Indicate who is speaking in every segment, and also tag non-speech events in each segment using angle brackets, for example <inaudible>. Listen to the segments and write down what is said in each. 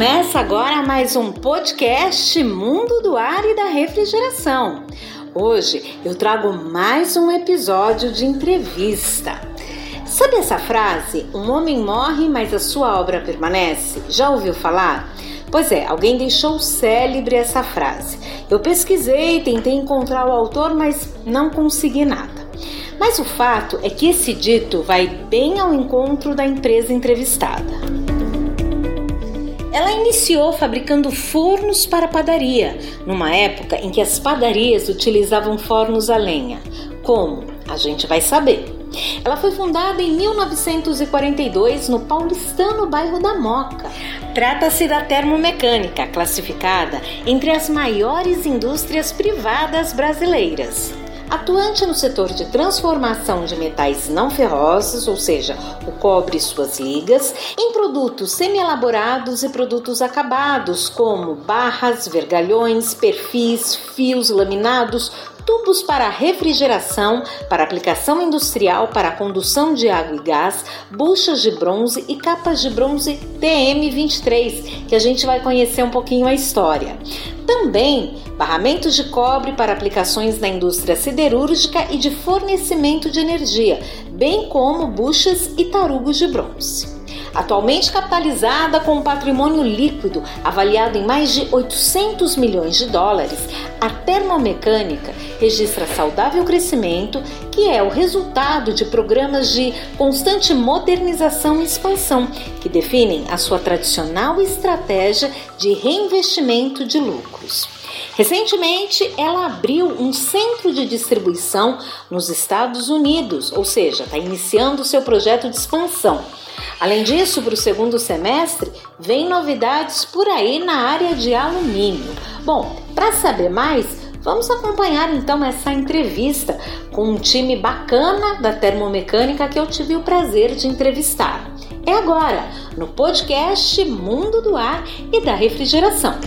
Speaker 1: Começa agora mais um podcast Mundo do Ar e da Refrigeração. Hoje eu trago mais um episódio de entrevista. Sabe essa frase? Um homem morre, mas a sua obra permanece? Já ouviu falar? Pois é, alguém deixou célebre essa frase. Eu pesquisei, tentei encontrar o autor, mas não consegui nada. Mas o fato é que esse dito vai bem ao encontro da empresa entrevistada. Ela iniciou fabricando fornos para padaria, numa época em que as padarias utilizavam fornos a lenha. Como? A gente vai saber. Ela foi fundada em 1942 no paulistano bairro da Moca. Trata-se da termomecânica, classificada entre as maiores indústrias privadas brasileiras. Atuante no setor de transformação de metais não ferrosos, ou seja, o cobre e suas ligas, em produtos semi-elaborados e produtos acabados, como barras, vergalhões, perfis, fios laminados, tubos para refrigeração, para aplicação industrial, para condução de água e gás, buchas de bronze e capas de bronze TM23, que a gente vai conhecer um pouquinho a história. Também barramentos de cobre para aplicações na indústria siderúrgica e de fornecimento de energia, bem como buchas e tarugos de bronze. Atualmente capitalizada com um patrimônio líquido avaliado em mais de 800 milhões de dólares, a termomecânica registra saudável crescimento, que é o resultado de programas de constante modernização e expansão, que definem a sua tradicional estratégia de reinvestimento de lucros. Recentemente, ela abriu um centro de distribuição nos Estados Unidos, ou seja, está iniciando seu projeto de expansão. Além disso, para o segundo semestre, vem novidades por aí na área de alumínio. Bom, para saber mais, vamos acompanhar então essa entrevista com um time bacana da termomecânica que eu tive o prazer de entrevistar. É agora, no podcast Mundo do Ar e da Refrigeração.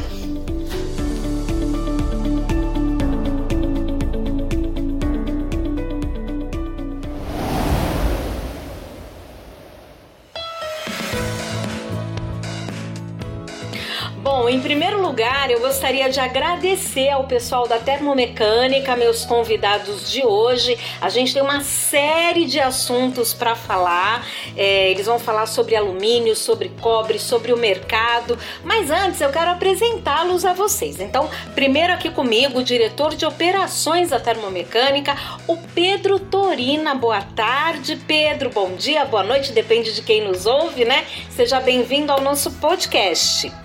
Speaker 1: Bom, em primeiro lugar, eu gostaria de agradecer ao pessoal da Termomecânica, meus convidados de hoje. A gente tem uma série de assuntos para falar. É, eles vão falar sobre alumínio, sobre cobre, sobre o mercado. Mas antes, eu quero apresentá-los a vocês. Então, primeiro aqui comigo, o diretor de operações da Termomecânica, o Pedro Torina. Boa tarde, Pedro. Bom dia, boa noite, depende de quem nos ouve, né? Seja bem-vindo ao nosso podcast.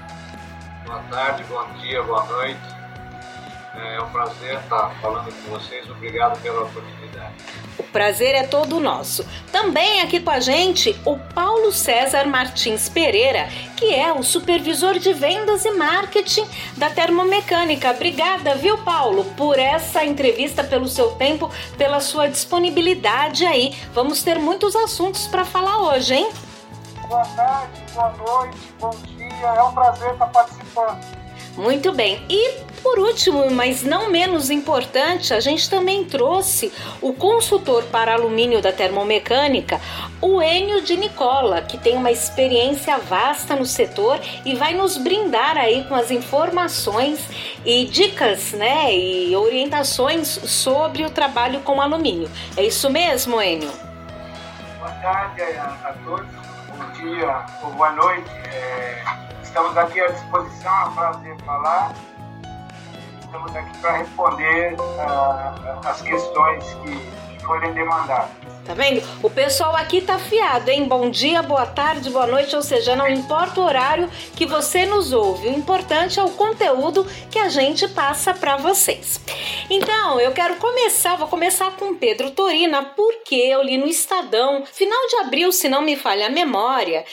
Speaker 2: Boa tarde, bom dia, boa noite. É um prazer estar falando com vocês. Obrigado pela oportunidade.
Speaker 1: O prazer é todo nosso. Também aqui com a gente o Paulo César Martins Pereira, que é o supervisor de vendas e marketing da Termomecânica. Obrigada, viu, Paulo, por essa entrevista, pelo seu tempo, pela sua disponibilidade aí. Vamos ter muitos assuntos para falar hoje, hein?
Speaker 2: Boa tarde, boa noite, bom dia. É um prazer estar participando.
Speaker 1: Muito bem. E por último, mas não menos importante, a gente também trouxe o consultor para alumínio da termomecânica, o Enio de Nicola, que tem uma experiência vasta no setor e vai nos brindar aí com as informações e dicas, né, e orientações sobre o trabalho com alumínio. É isso mesmo, Enio?
Speaker 2: Boa tarde a, a todos bom dia ou boa noite. É, estamos aqui à disposição, é um prazer falar. Estamos aqui para responder uh, as questões que forem demandadas.
Speaker 1: Tá vendo? O pessoal aqui tá fiado, hein? Bom dia, boa tarde, boa noite, ou seja, não importa o horário que você nos ouve, o importante é o conteúdo que a gente passa para vocês. Então, eu quero começar, vou começar com Pedro Torina, porque eu li no Estadão, final de abril, se não me falha a memória,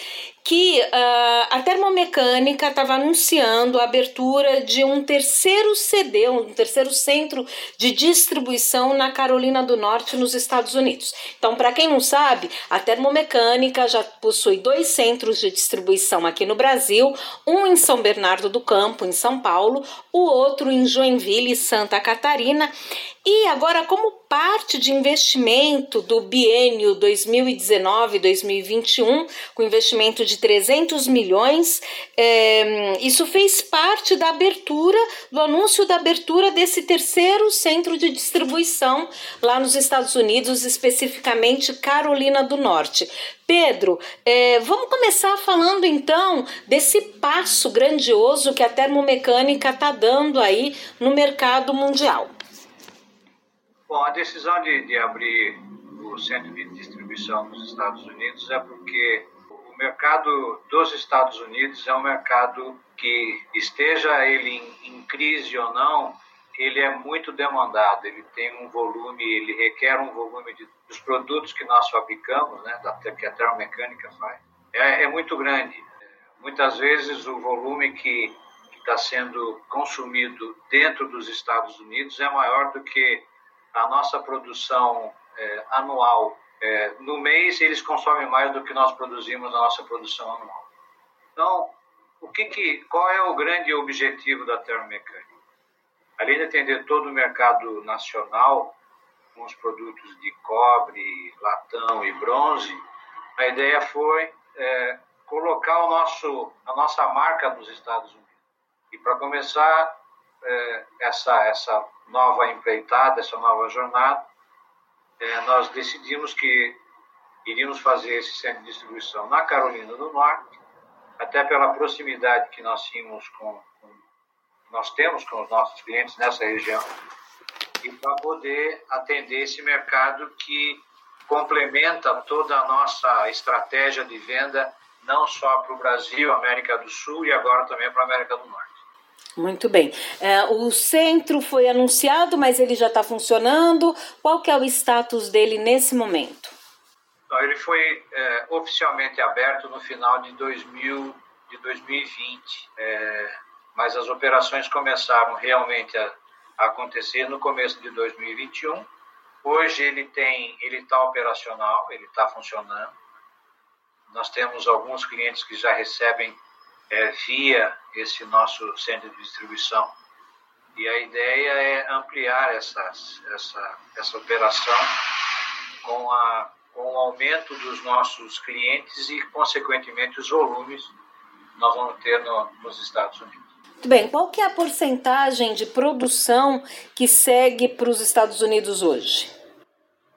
Speaker 1: que uh, a termomecânica estava anunciando a abertura de um terceiro CD, um terceiro centro de distribuição na Carolina do Norte, nos Estados Unidos. Então, para quem não sabe, a termomecânica já possui dois centros de distribuição aqui no Brasil, um em São Bernardo do Campo, em São Paulo, o outro em Joinville, Santa Catarina. E agora, como parte de investimento do biênio 2019-2021, com investimento de 300 milhões, é, isso fez parte da abertura, do anúncio da abertura desse terceiro centro de distribuição lá nos Estados Unidos, especificamente Carolina do Norte. Pedro, é, vamos começar falando então desse passo grandioso que a termomecânica está dando aí no mercado mundial.
Speaker 3: Bom, a decisão de, de abrir o centro de distribuição nos Estados Unidos é porque o mercado dos Estados Unidos é um mercado que, esteja ele em, em crise ou não, ele é muito demandado, ele tem um volume, ele requer um volume de, dos produtos que nós fabricamos, né, da, que a termomecânica faz, é, é muito grande. Muitas vezes o volume que está sendo consumido dentro dos Estados Unidos é maior do que a nossa produção é, anual. É, no mês, eles consomem mais do que nós produzimos na nossa produção anual. Então, o que que, qual é o grande objetivo da termomecânica? Além de atender todo o mercado nacional, com os produtos de cobre, latão e bronze, a ideia foi é, colocar o nosso, a nossa marca nos Estados Unidos. E para começar é, essa, essa nova empreitada, essa nova jornada, é, nós decidimos que iríamos fazer esse centro de distribuição na Carolina do Norte, até pela proximidade que nós tínhamos com, com nós temos com os nossos clientes nessa região e para poder atender esse mercado que complementa toda a nossa estratégia de venda não só para o Brasil, América do Sul e agora também para a América do Norte.
Speaker 1: Muito bem. É, o centro foi anunciado, mas ele já está funcionando. Qual que é o status dele nesse momento?
Speaker 3: Então, ele foi é, oficialmente aberto no final de, 2000, de 2020, é, mas as operações começaram realmente a, a, acontecer no começo de 2021. Hoje ele tem, ele está operacional, ele está funcionando. Nós temos alguns clientes que já recebem é, via esse nosso centro de distribuição. E a ideia é ampliar essas, essa, essa operação com, a, com o aumento dos nossos clientes e, consequentemente, os volumes que nós vamos ter no, nos Estados Unidos.
Speaker 1: Muito bem, qual que é a porcentagem de produção que segue para os Estados Unidos hoje?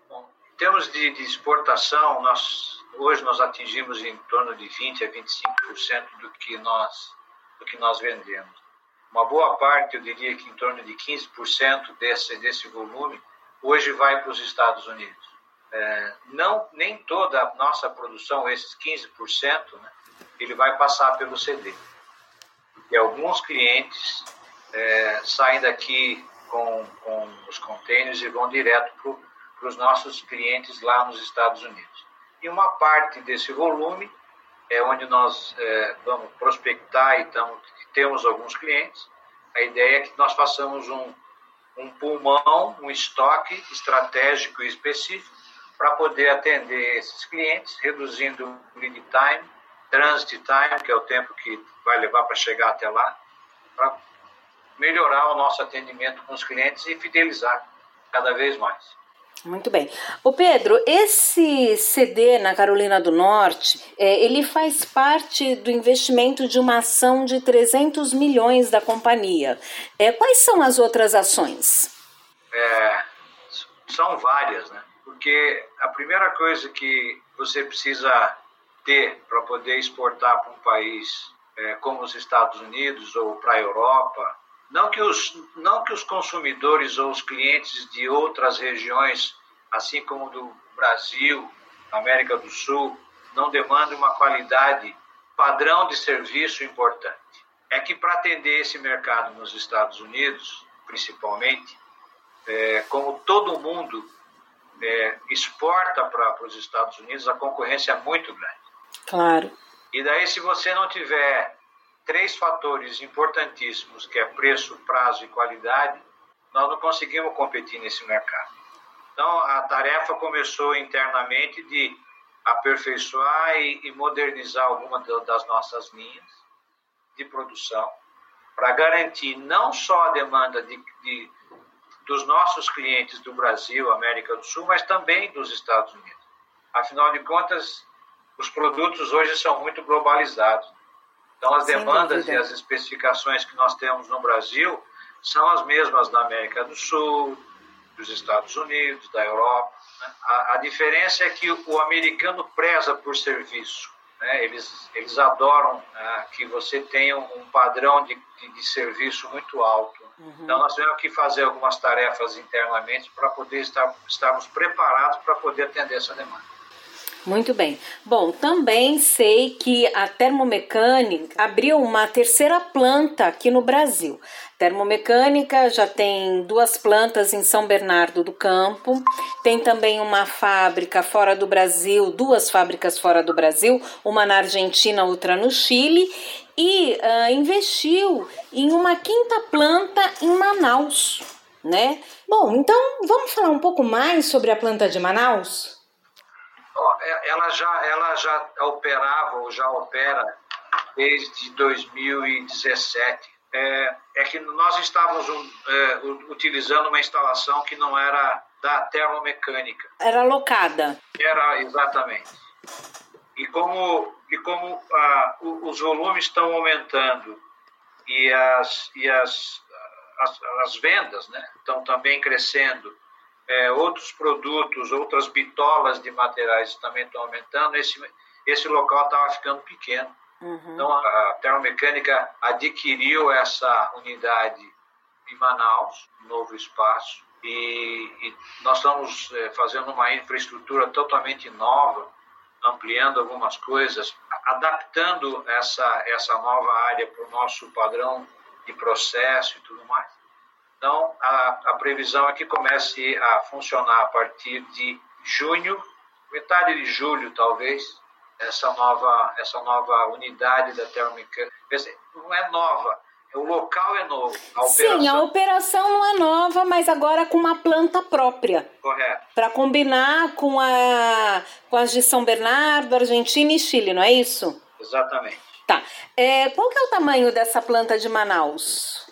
Speaker 3: Bom, em termos de, de exportação, nós Hoje nós atingimos em torno de 20 a 25% do que nós do que nós vendemos. Uma boa parte, eu diria que em torno de 15% desse desse volume hoje vai para os Estados Unidos. É, não nem toda a nossa produção, esses 15%, né, ele vai passar pelo CD. E alguns clientes é, saem daqui com, com os containers e vão direto para os nossos clientes lá nos Estados Unidos e uma parte desse volume é onde nós é, vamos prospectar e então, temos alguns clientes. A ideia é que nós façamos um, um pulmão, um estoque estratégico e específico para poder atender esses clientes, reduzindo o lead time, transit time, que é o tempo que vai levar para chegar até lá, para melhorar o nosso atendimento com os clientes e fidelizar cada vez mais.
Speaker 1: Muito bem. O Pedro, esse CD na Carolina do Norte, é, ele faz parte do investimento de uma ação de 300 milhões da companhia. É, quais são as outras ações?
Speaker 3: É, são várias, né? Porque a primeira coisa que você precisa ter para poder exportar para um país é, como os Estados Unidos ou para a Europa não que, os, não que os consumidores ou os clientes de outras regiões, assim como do Brasil, América do Sul, não demandem uma qualidade padrão de serviço importante. É que para atender esse mercado nos Estados Unidos, principalmente, é, como todo mundo é, exporta para os Estados Unidos, a concorrência é muito grande.
Speaker 1: Claro.
Speaker 3: E daí, se você não tiver três fatores importantíssimos, que é preço, prazo e qualidade, nós não conseguimos competir nesse mercado. Então, a tarefa começou internamente de aperfeiçoar e, modernizar algumas das nossas linhas de produção para garantir não só a demanda de, de dos nossos clientes do Brasil, América do Sul, mas também dos Estados Unidos. Afinal de contas, os produtos hoje são muito globalizados. Então, as demandas e as especificações que nós temos no Brasil são as mesmas da América do Sul, dos Estados Unidos, da Europa. Né? A, a, diferença é que o, americano preza por serviço. Né? Eles, eles adoram né, que você tenha um padrão de, de, de serviço muito alto. Uhum. Então, nós temos que fazer algumas tarefas internamente para poder estar, estarmos preparados para poder atender essa demanda.
Speaker 1: Muito bem. Bom, também sei que a termomecânica abriu uma terceira planta aqui no Brasil. Termomecânica já tem duas plantas em São Bernardo do Campo, tem também uma fábrica fora do Brasil, duas fábricas fora do Brasil, uma na Argentina, outra no Chile, e uh, investiu em uma quinta planta em Manaus, né? Bom, então vamos falar um pouco mais sobre a planta de Manaus?
Speaker 3: É, ela já, ela já operava ou já opera desde 2017. É, é que nós estávamos um, é, utilizando uma instalação que não era da termomecânica.
Speaker 1: Era locada.
Speaker 3: Era, exatamente. E como, e como ah, os volumes estão aumentando e as, e as, as, as vendas né, estão também crescendo é, outros produtos, outras bitolas de materiais também estão aumentando, esse, esse local estava ficando pequeno. Uhum. Então, a Termomecânica adquiriu essa unidade em Manaus, um novo espaço, e, e nós estamos é, fazendo uma infraestrutura totalmente nova, ampliando algumas coisas, adaptando essa, essa nova área para o nosso padrão de processo e tudo mais. Então, a, a previsão é que comece a funcionar a partir de junho, metade de julho, talvez, essa nova, essa nova unidade da termomecânica. Não é nova, o local é novo.
Speaker 1: A Sim, a operação não é nova, mas agora com uma planta própria.
Speaker 3: Correto.
Speaker 1: Para combinar com, a, com as de São Bernardo, Argentina e Chile, não é isso?
Speaker 3: Exatamente.
Speaker 1: Tá. É, qual que é o tamanho dessa planta de Manaus?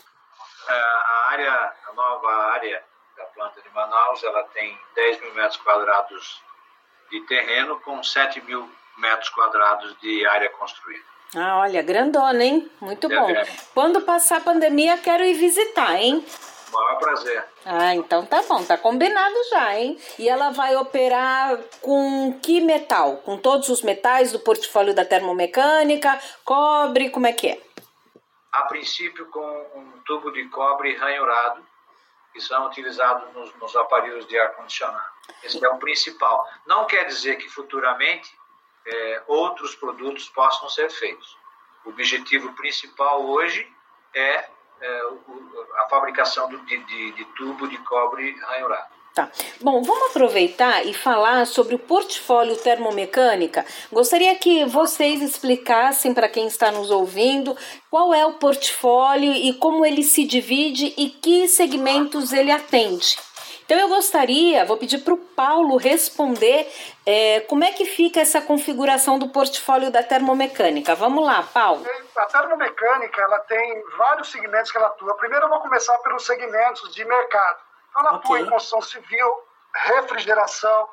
Speaker 3: É, a área, a nova área da planta de Manaus, ela tem 10 mil metros quadrados de terreno com 7 mil metros quadrados de área construída.
Speaker 1: Ah, olha, grandona, hein? Muito é bom. Grande. Quando passar a pandemia, quero ir visitar, hein?
Speaker 3: Maior prazer.
Speaker 1: Ah, então tá bom, tá combinado já, hein? E ela vai operar com que metal? Com todos os metais do portfólio da termomecânica, cobre, como é que é?
Speaker 3: A princípio com um tubo de cobre ranhurado, que são utilizados nos, nos aparelhos de ar-condicionado. Esse é o principal. Não quer dizer que futuramente é, outros produtos possam ser feitos. O objetivo principal hoje é, é o, a fabricação do, de, de, de tubo de cobre ranhurado.
Speaker 1: Tá. Bom, vamos aproveitar e falar sobre o portfólio termomecânica. Gostaria que vocês explicassem para quem está nos ouvindo qual é o portfólio e como ele se divide e que segmentos ele atende. Então eu gostaria, vou pedir para o Paulo responder é, como é que fica essa configuração do portfólio da termomecânica. Vamos lá, Paulo.
Speaker 4: A termomecânica ela tem vários segmentos que ela atua. Primeiro eu vou começar pelos segmentos de mercado. Ela okay. atua em construção civil, refrigeração,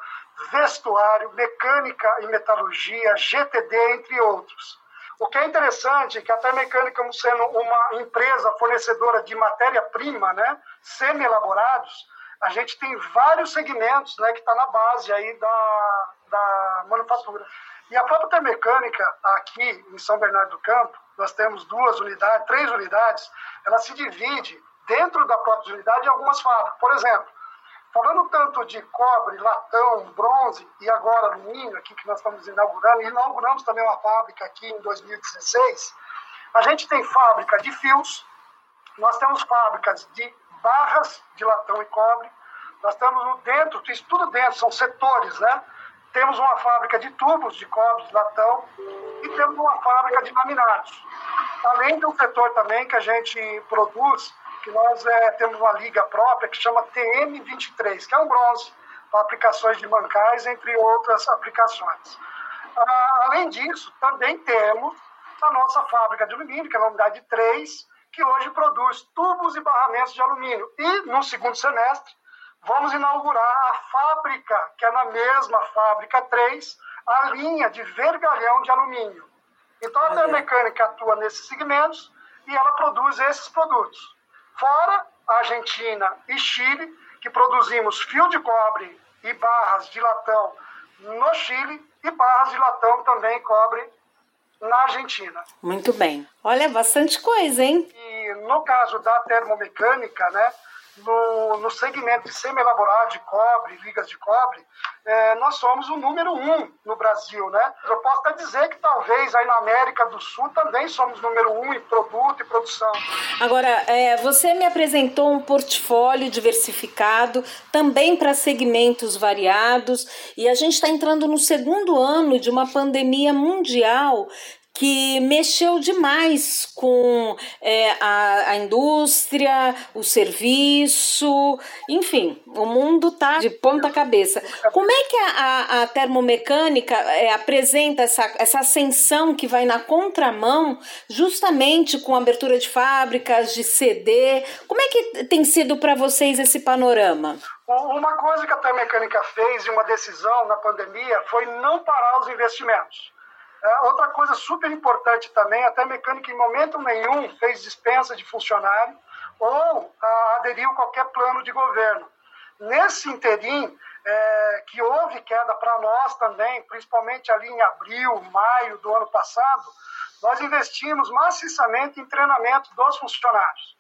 Speaker 4: vestuário, mecânica e metalurgia, GTD, entre outros. O que é interessante é que até a mecânica, como sendo uma empresa fornecedora de matéria-prima, né, semi-elaborados, a gente tem vários segmentos né, que está na base aí da, da manufatura. E a própria mecânica aqui em São Bernardo do Campo, nós temos duas unidades, três unidades, ela se divide dentro da própria unidade algumas fábricas. Por exemplo, falando tanto de cobre, latão, bronze e agora alumínio, aqui que nós estamos inaugurando, e inauguramos também uma fábrica aqui em 2016, a gente tem fábrica de fios, nós temos fábricas de barras de latão e cobre, nós temos dentro, isso tudo dentro, são setores, né? Temos uma fábrica de tubos de cobre, de latão, e temos uma fábrica de laminados. Além de um setor também que a gente produz que nós é, temos uma liga própria que chama TM23, que é um bronze para aplicações de mancais, entre outras aplicações. Ah, além disso, também temos a nossa fábrica de alumínio, que é a unidade 3, que hoje produz tubos e barramentos de alumínio. E, no segundo semestre, vamos inaugurar a fábrica, que é na mesma fábrica 3, a linha de vergalhão de alumínio. Então, a Termecânica atua nesses segmentos e ela produz esses produtos. Fora Argentina e Chile, que produzimos fio de cobre e barras de latão no Chile e barras de latão também cobre na Argentina.
Speaker 1: Muito bem. Olha, bastante coisa, hein?
Speaker 4: E no caso da termomecânica, né, no, no segmento de semi-elaborado de cobre, ligas de cobre, é, nós somos o número um no Brasil, né? Eu posso até dizer que talvez aí na América do Sul também somos número um em produto e produção.
Speaker 1: Agora, é, você me apresentou um portfólio diversificado, também para segmentos variados, e a gente está entrando no segundo ano de uma pandemia mundial que mexeu demais com é, a, a, indústria, o serviço, enfim, o mundo está de ponta cabeça. Como é que a, a termomecânica é, apresenta essa, essa ascensão que vai na contramão, justamente com a abertura de fábricas, de CD? Como é que tem sido para vocês esse panorama?
Speaker 4: Uma coisa que a Termomecânica fez e uma decisão na pandemia foi não parar os investimentos. É, outra coisa super importante também, até mecânica em momento nenhum fez dispensa de funcionário ou ah, aderiu a qualquer plano de governo. Nesse interim, é, que houve queda para nós também, principalmente ali em abril, maio do ano passado, nós investimos maciçamente em treinamento dos funcionários.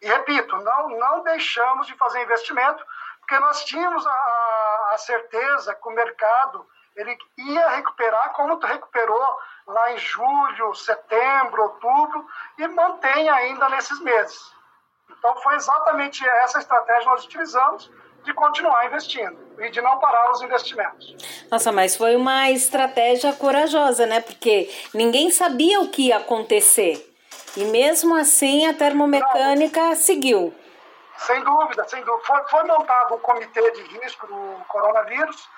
Speaker 4: E repito, não, não deixamos de fazer investimento, porque nós tínhamos a, a certeza que o mercado ele ia recuperar como recuperou lá em julho, setembro, outubro e mantém ainda nesses meses. Então foi exatamente essa estratégia que nós utilizamos de continuar investindo e de não parar os investimentos.
Speaker 1: Nossa, mas foi uma estratégia corajosa, né? Porque ninguém sabia o que ia acontecer. E mesmo assim a termomecânica não, seguiu.
Speaker 4: Sem dúvida, sem dúvida. Foi, foi montado um comitê de risco do coronavírus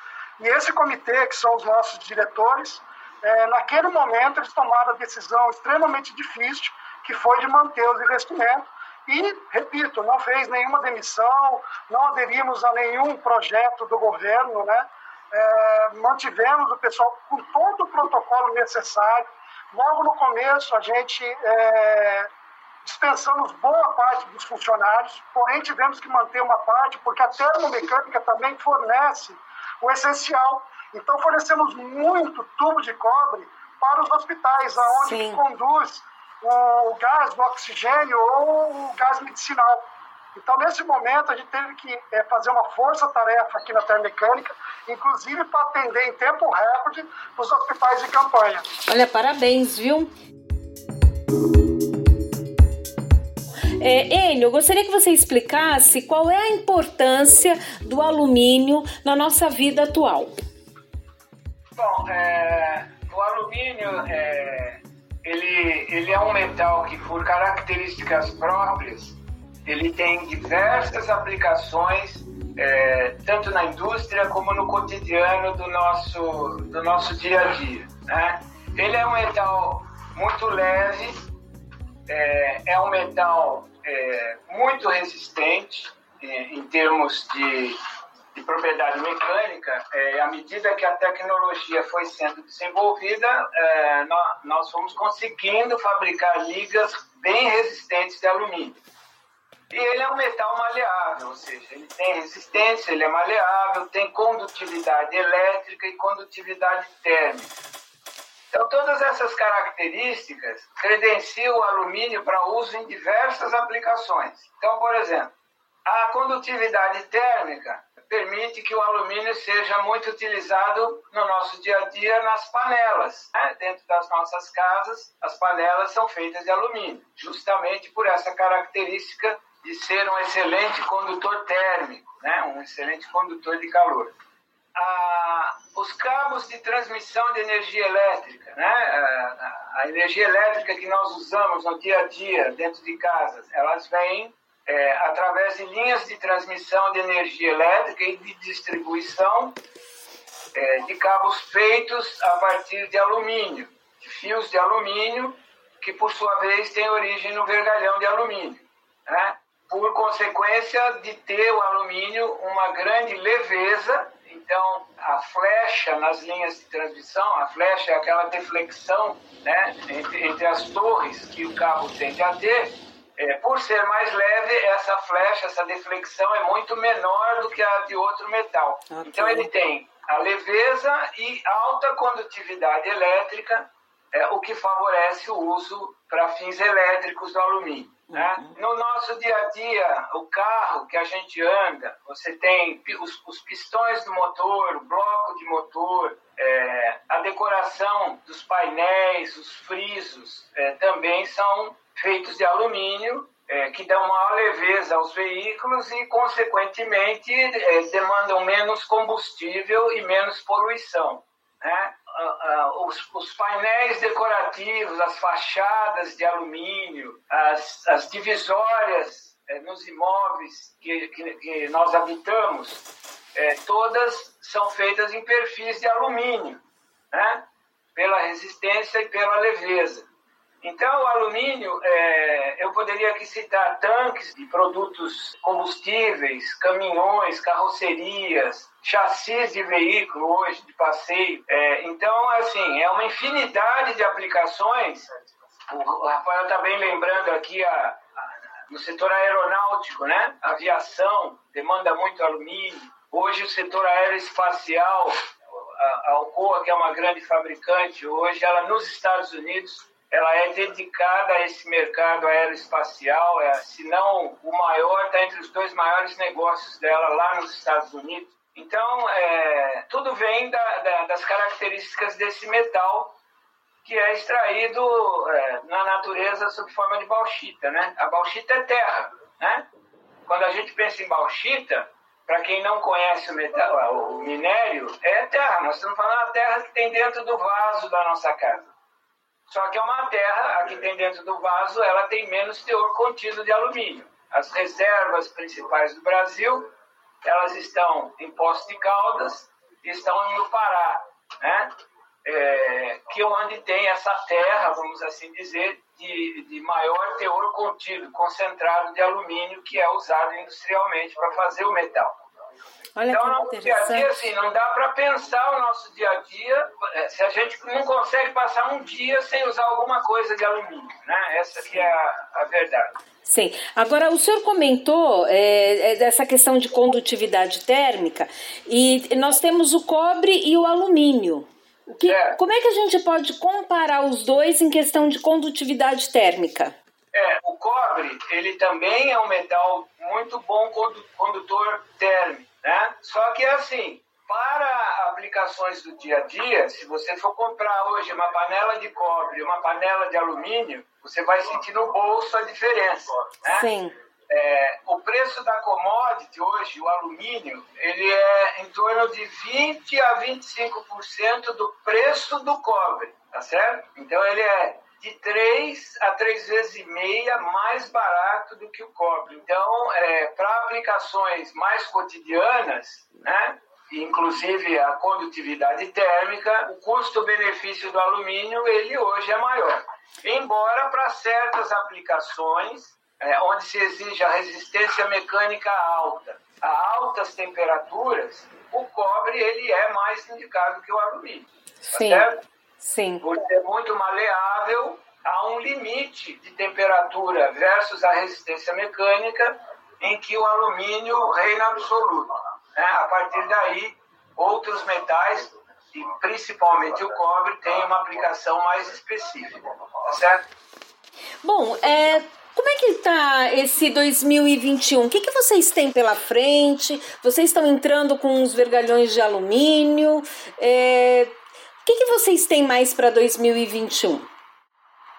Speaker 4: e esse comitê, que são os nossos diretores, é, naquele momento eles tomaram a decisão extremamente difícil, que foi de manter os investimentos. E, repito, não fez nenhuma demissão, não aderimos a nenhum projeto do governo, né? É, mantivemos o pessoal com todo o protocolo necessário. Logo no começo, a gente é, dispensamos boa parte dos funcionários, porém tivemos que manter uma parte, porque a termomecânica também fornece o essencial. Então, fornecemos muito tubo de cobre para os hospitais, aonde conduz o gás do oxigênio ou o gás medicinal. Então, nesse momento, a gente teve que é, fazer uma força-tarefa aqui na Termecânica, inclusive para atender em tempo recorde os hospitais de campanha.
Speaker 1: Olha, parabéns, viu? É, Enio, eu gostaria que você explicasse qual é a importância do alumínio na nossa vida atual.
Speaker 5: Bom, é, o alumínio é, ele, ele é um metal que, por características próprias, ele tem diversas aplicações, é, tanto na indústria como no cotidiano do nosso, do nosso dia a dia. Né? Ele é um metal muito leve, é, é um metal é, muito resistente em, em termos de, de, propriedade mecânica. É, à medida que a tecnologia foi sendo desenvolvida, é, nós, nós fomos conseguindo fabricar ligas bem resistentes de alumínio. E ele é um metal maleável, ou seja, ele tem resistência, ele é maleável, tem condutividade elétrica e condutividade térmica. Então, todas essas características credenciam o alumínio para uso em diversas aplicações. Então, por exemplo, a condutividade térmica permite que o alumínio seja muito utilizado no nosso dia a dia nas panelas. Né? Dentro das nossas casas, as panelas são feitas de alumínio, justamente por essa característica de ser um excelente condutor térmico, né? um excelente condutor de calor a, os cabos de transmissão de energia elétrica, né? A, energia elétrica que nós usamos no dia a dia dentro de casas, elas vêm é, através de linhas de transmissão de energia elétrica e de distribuição é, de cabos feitos a partir de alumínio, de fios de alumínio que por sua vez tem origem no vergalhão de alumínio. Né? Por consequência de ter o alumínio uma grande leveza, então a flecha nas linhas de transmissão, a flecha é aquela deflexão né, entre, entre as torres que o carro tende a ter, é, por ser mais leve, essa flecha, essa deflexão é muito menor do que a de outro metal. Okay. Então ele tem a leveza e alta condutividade elétrica, é, o que favorece o uso para fins elétricos do alumínio. Né? No nosso dia a dia, o carro que a gente anda, você tem os, os pistões do motor, o bloco de motor, é, a decoração dos painéis, os frisos, é, também são feitos de alumínio, é, que dão maior leveza aos veículos e, consequentemente, é, demandam menos combustível e menos poluição. Né? Os, os, painéis decorativos, as fachadas de alumínio, as, as divisórias é, nos imóveis que, que, que nós habitamos, é, todas são feitas em perfis de alumínio, né? pela resistência e pela leveza. Então, o alumínio, é, eu poderia aqui citar tanques de produtos combustíveis, caminhões, carrocerias, chassis de veículo hoje, de passeio. É, então, assim, é uma infinidade de aplicações. O Rafael está bem lembrando aqui a, no setor aeronáutico, né? Aviação demanda muito alumínio. Hoje, o setor aeroespacial, a Alcoa, que é uma grande fabricante, hoje ela nos Estados Unidos ela é dedicada a esse mercado aeroespacial, é, se não o maior, está entre os dois maiores negócios dela lá nos Estados Unidos. Então, é, tudo vem da, da, das características desse metal que é extraído é, na natureza sob forma de bauxita, né? A bauxita é terra, né? Quando a gente pensa em bauxita, para quem não conhece o, metal, o minério, é terra. Nós estamos falando da terra que tem dentro do vaso da nossa casa. Só que é uma terra, aqui tem dentro do vaso, ela tem menos teor contido de alumínio. As reservas principais do Brasil, elas estão em Poços de Caldas e estão no Pará, né? É, que é onde tem essa terra, vamos assim dizer, de, de maior teor contido, concentrado de alumínio, que é usado industrialmente para fazer o metal. Olha então, no dia a dia, assim, não dá para pensar o nosso dia a dia é, se a gente não consegue passar um dia sem usar alguma coisa de alumínio, né? Essa que é a, a verdade.
Speaker 1: Sim. Agora, o senhor comentou é, é, dessa questão de condutividade térmica e nós temos o cobre e o alumínio. O que, é. Como é que a gente pode comparar os dois em questão de condutividade térmica?
Speaker 5: É, o cobre, ele também é um metal muito bom condutor térmico. Né? Só que é assim, para aplicações do dia a dia, se você for comprar hoje uma panela de cobre e uma panela de alumínio, você vai sentir no bolso a diferença. Né?
Speaker 1: Sim.
Speaker 5: É, o preço da commodity hoje, o alumínio, ele é em torno de 20 a 25% do preço do cobre, tá certo? Então ele é de três a três vezes e meia mais barato do que o cobre. Então, é, para aplicações mais cotidianas, né, inclusive a condutividade térmica, o custo-benefício do alumínio ele hoje é maior. Embora para certas aplicações, é, onde se exige a resistência mecânica alta, a altas temperaturas, o cobre ele é mais indicado que o alumínio. Tá
Speaker 1: Sim. Tá certo? Sim.
Speaker 5: Por ser muito maleável, há um limite de temperatura versus a resistência mecânica em que o alumínio reina absoluto. Né? A partir daí, outros metais, e principalmente o cobre, têm uma aplicação mais específica. Tá certo?
Speaker 1: Bom, é, como é que está esse 2021? O que, que vocês têm pela frente? Vocês estão entrando com uns vergalhões de alumínio? É, que, que vocês têm mais para 2021?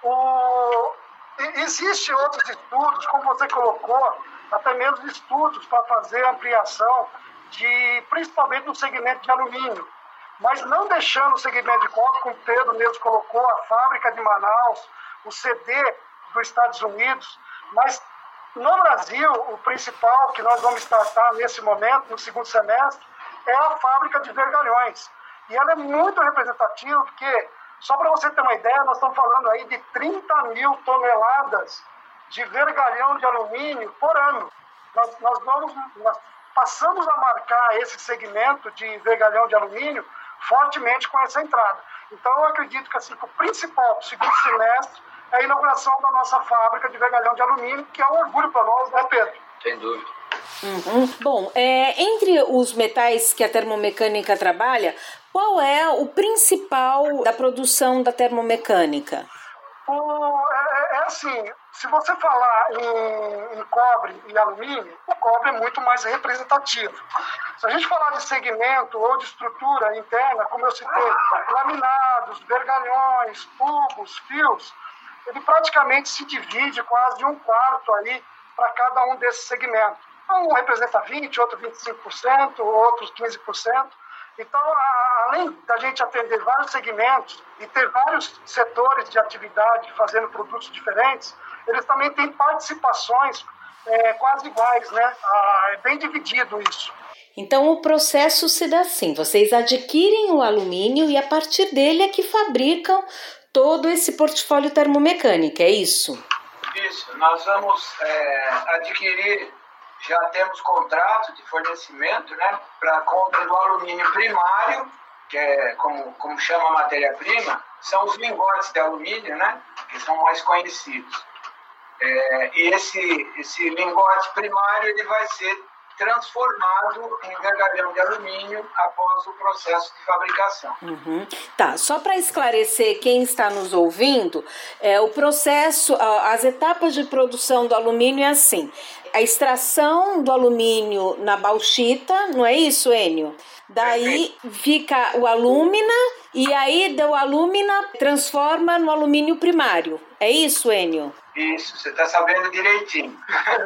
Speaker 4: O... Existem outros estudos, como você colocou, até mesmo estudos para fazer ampliação, de, principalmente no segmento de alumínio. Mas não deixando o segmento de cobre, como o Pedro mesmo colocou, a fábrica de Manaus, o CD dos Estados Unidos, mas no Brasil, o principal que nós vamos tratar nesse momento, no segundo semestre, é a fábrica de vergalhões. E ela é muito representativa porque Só para você ter uma ideia, nós estamos falando aí de 30 mil toneladas de vergalhão de alumínio por ano. Nós, nós, vamos, nós passamos a marcar esse segmento de vergalhão de alumínio fortemente com essa entrada. Então, eu acredito que assim, o principal segundo semestre é a inauguração da nossa fábrica de vergalhão de alumínio, que é um orgulho para nós, né, Pedro?
Speaker 3: Sem dúvida.
Speaker 1: Uhum. Bom, é, entre os metais que a termomecânica trabalha, qual é o principal da produção da termomecânica?
Speaker 4: O, é, é, assim, se você falar em, em, cobre e alumínio, o cobre é muito mais representativo. Se a gente falar de segmento ou de estrutura interna, como eu citei, laminados, vergalhões, tubos, fios, ele praticamente se divide quase um quarto aí para cada um desses segmentos. Um representa 20%, outro 25%, outros 15%. Então, além da gente atender vários segmentos e ter vários setores de atividade fazendo produtos diferentes, eles também têm participações é, quase iguais, né? Ah, é bem dividido isso.
Speaker 1: Então o processo se dá assim: vocês adquirem o alumínio e a partir dele é que fabricam todo esse portfólio termomecânico, é isso?
Speaker 5: Isso, nós vamos é, adquirir já temos contrato de fornecimento né, para compra do alumínio primário, que é como, como chama a matéria-prima, são os lingotes de alumínio, né, que são mais conhecidos. É, e esse, esse lingote primário ele vai ser transformado em vergalhão de alumínio após o processo de fabricação.
Speaker 1: Uhum. Tá, só para esclarecer quem está nos ouvindo, é, o processo, as etapas de produção do alumínio é assim: a extração do alumínio na bauxita, não é isso, Enio? Daí fica o alúmina e aí do alúmina transforma no alumínio primário. É isso, Enio?
Speaker 5: Isso, você está sabendo direitinho.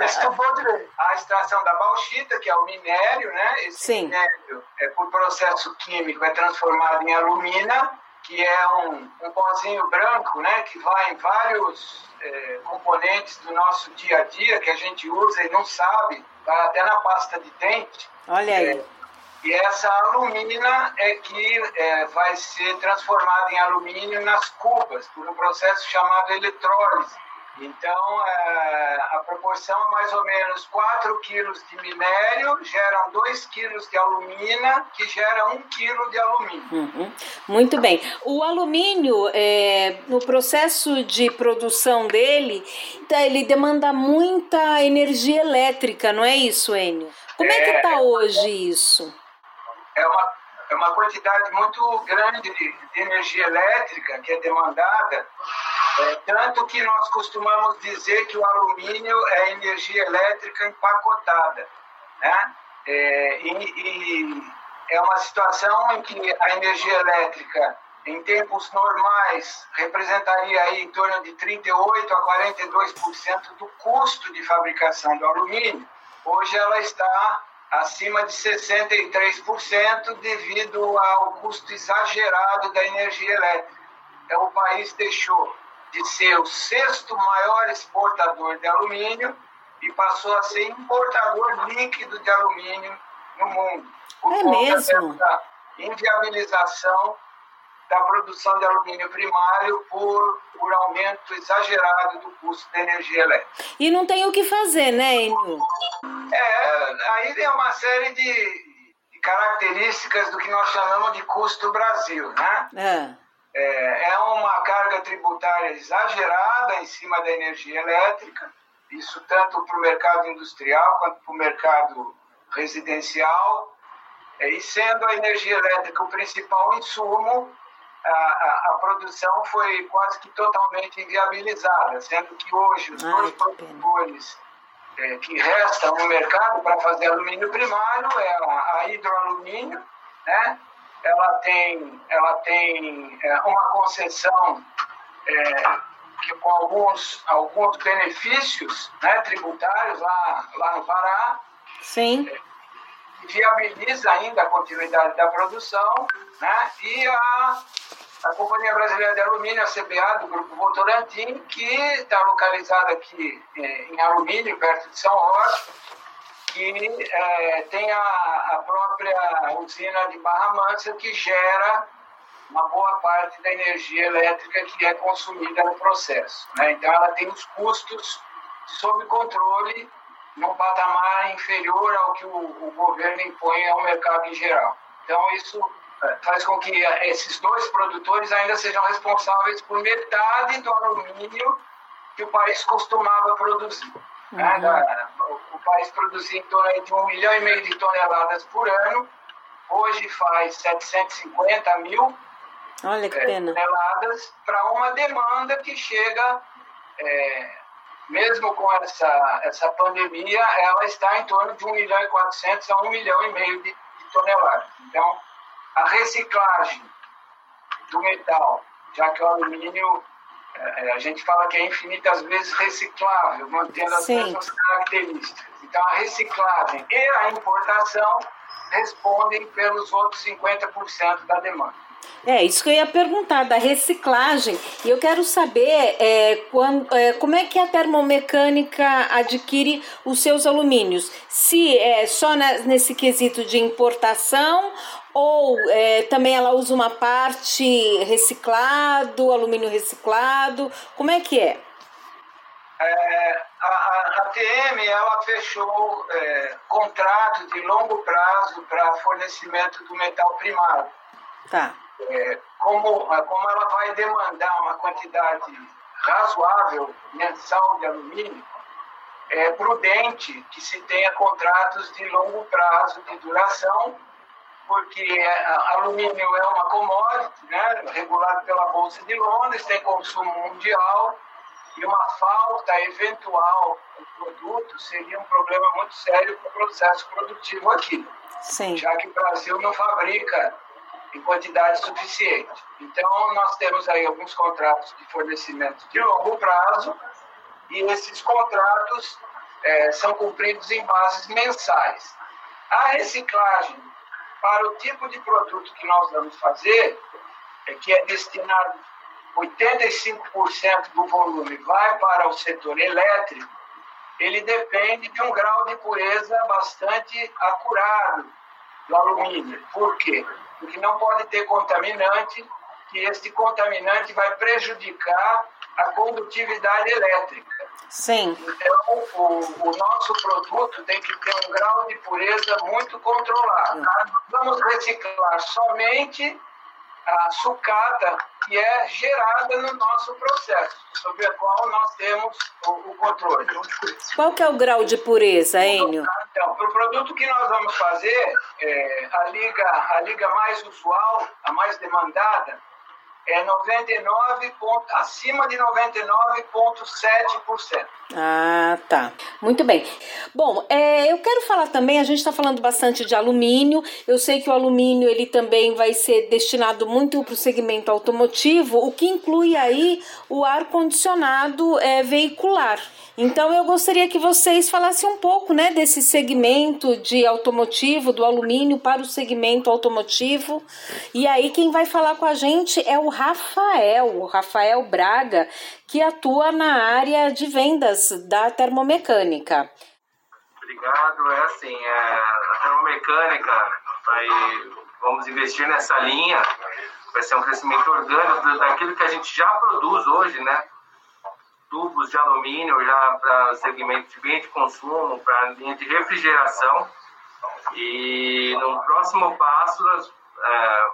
Speaker 4: Estudou direito.
Speaker 5: A extração da bauxita, que é o minério, né? Esse
Speaker 1: Sim.
Speaker 5: minério, é, por processo químico, é transformado em alumina, que é um, um pozinho branco, né? Que vai em vários é, componentes do nosso dia a dia, que a gente usa e não sabe, vai até na pasta de dente.
Speaker 1: Olha aí.
Speaker 5: É, e essa alumina é que é, vai ser transformada em alumínio nas cubas, por um processo chamado eletrólise. Então, é, a proporção é mais ou menos 4 quilos de minério geram 2 quilos de alumina, que gera 1 quilo de alumínio.
Speaker 1: Uhum. Muito bem. O alumínio, é, no processo de produção dele, tá, ele demanda muita energia elétrica, não é isso, Enio? Como é, é que está hoje isso?
Speaker 5: É uma, é uma quantidade muito grande de, de energia elétrica que é demandada é, tanto que nós costumamos dizer que o alumínio é energia elétrica empacotada. Né? É, e, e é uma situação em que a energia elétrica, em tempos normais, representaria aí em torno de 38% a 42% do custo de fabricação do alumínio. Hoje ela está acima de 63% devido ao custo exagerado da energia elétrica. Então, o país deixou de ser o sexto maior exportador de alumínio e passou a ser importador líquido de alumínio no mundo.
Speaker 1: Por é mesmo?
Speaker 5: Da inviabilização da produção de alumínio primário por, por aumento exagerado do custo da energia elétrica.
Speaker 1: E não tem o que fazer, né, Enio?
Speaker 5: É, aí tem uma série de características do que nós chamamos de custo Brasil, né?
Speaker 1: É.
Speaker 5: É, é uma carga tributária exagerada em cima da energia elétrica, isso tanto para o mercado industrial quanto para o mercado residencial, é, e sendo a energia elétrica o principal insumo, a, a, a, produção foi quase que totalmente inviabilizada, sendo que hoje os dois produtores é, que restam no mercado para fazer alumínio primário é a, a hidroalumínio, né? Ela tem, ela tem é, uma concessão é, que, com alguns, alguns benefícios né, tributários lá, lá no Pará.
Speaker 1: Sim.
Speaker 5: É, viabiliza ainda a continuidade da produção, né? E a, a Companhia Brasileira de Alumínio, a CBA, do Grupo Votorantim, que está localizada aqui é, em Alumínio, perto de São Roque, que é, tem a, a, própria usina de Barra Mansa que gera uma boa parte da energia elétrica que é consumida no processo. Né? Então, ela tem os custos sob controle num patamar inferior ao que o, o governo impõe ao mercado em geral. Então, isso é, faz com que esses dois produtores ainda sejam responsáveis por metade do alumínio que o país costumava produzir. Uhum. Né? O, o país produzia em torno de um milhão e meio de toneladas por ano, hoje faz 750 mil
Speaker 1: Olha que é, pena.
Speaker 5: toneladas para uma demanda que chega, é, mesmo com essa, essa pandemia, ela está em torno de 1 milhão e 400 a 1 milhão e meio de, de toneladas. Então, a reciclagem do metal, já que o alumínio a gente fala que é infinitas vezes reciclável, mantendo as Sim. mesmas características. Então, a reciclagem e a importação respondem pelos outros 50% da demanda.
Speaker 1: É, isso que eu ia perguntar, da reciclagem. E eu quero saber é, quando, é, como é que a termomecânica adquire os seus alumínios. Se é só na, nesse quesito de importação ou é, também ela usa uma parte reciclado, alumínio reciclado. Como é que é?
Speaker 5: é a, a, TM ela fechou é, contrato de longo prazo para fornecimento do metal primário.
Speaker 1: Tá
Speaker 5: é, como, como ela vai demandar uma quantidade razoável mensal de alumínio, é prudente que se tenha contratos de longo prazo de duração, porque é, alumínio é uma commodity, né, regulado pela Bolsa de Londres, tem consumo mundial, e uma falta eventual do produto seria um problema muito sério para o processo produtivo aqui.
Speaker 1: Sim.
Speaker 5: Já que o Brasil não fabrica em quantidade suficiente. Então, nós temos aí alguns contratos de fornecimento de longo prazo e esses contratos é, são cumpridos em bases mensais. A reciclagem para o tipo de produto que nós vamos fazer, é que é destinado 85% do volume vai para o setor elétrico, ele depende de um grau de pureza bastante acurado do alumínio. Por quê? Porque não pode ter contaminante, que este contaminante vai prejudicar a condutividade elétrica.
Speaker 1: Sim.
Speaker 5: Então, o, o nosso produto tem que ter um grau de pureza muito controlado. Tá? Vamos reciclar somente a sucata que é gerada no nosso processo, sobre a qual nós temos o, o controle.
Speaker 1: Qual que é o grau de pureza, Enio?
Speaker 5: Então, para o produto que nós vamos fazer, é, a, liga, a liga mais usual, a mais demandada, é 99 ponto, acima de 99,7%.
Speaker 1: Ah, tá. Muito bem. Bom, é, eu quero falar também, a gente está falando bastante de alumínio. Eu sei que o alumínio ele também vai ser destinado muito para o segmento automotivo, o que inclui aí o ar-condicionado é, veicular. Então eu gostaria que vocês falassem um pouco né, desse segmento de automotivo, do alumínio para o segmento automotivo. E aí quem vai falar com a gente é o Rafael, o Rafael Braga, que atua na área de vendas da termomecânica.
Speaker 6: Obrigado. É assim, é, a termomecânica vai, vamos investir nessa linha, vai ser um crescimento orgânico daquilo que a gente já produz hoje, né? tubos de alumínio já para segmento de bem de consumo, para linha de refrigeração. E no próximo passo, nós, é,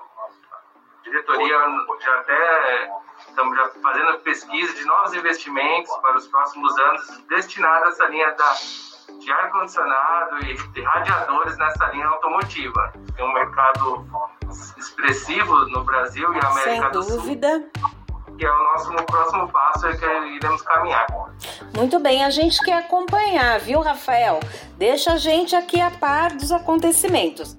Speaker 6: diretoria já até estamos já fazendo pesquisa de novos investimentos para os próximos anos destinados a essa linha da, de ar-condicionado e de radiadores nessa linha automotiva. Tem um mercado expressivo no Brasil e na América
Speaker 1: Sem
Speaker 6: do
Speaker 1: Sul. Sem dúvida
Speaker 6: que é o nosso próximo passo é que iremos caminhar.
Speaker 1: Muito bem, a gente quer acompanhar, viu, Rafael? Deixa a gente aqui a par dos acontecimentos.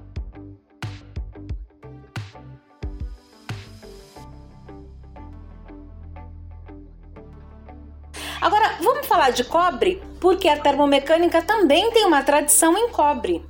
Speaker 1: Falar de cobre? Porque a termomecânica também tem uma tradição em cobre.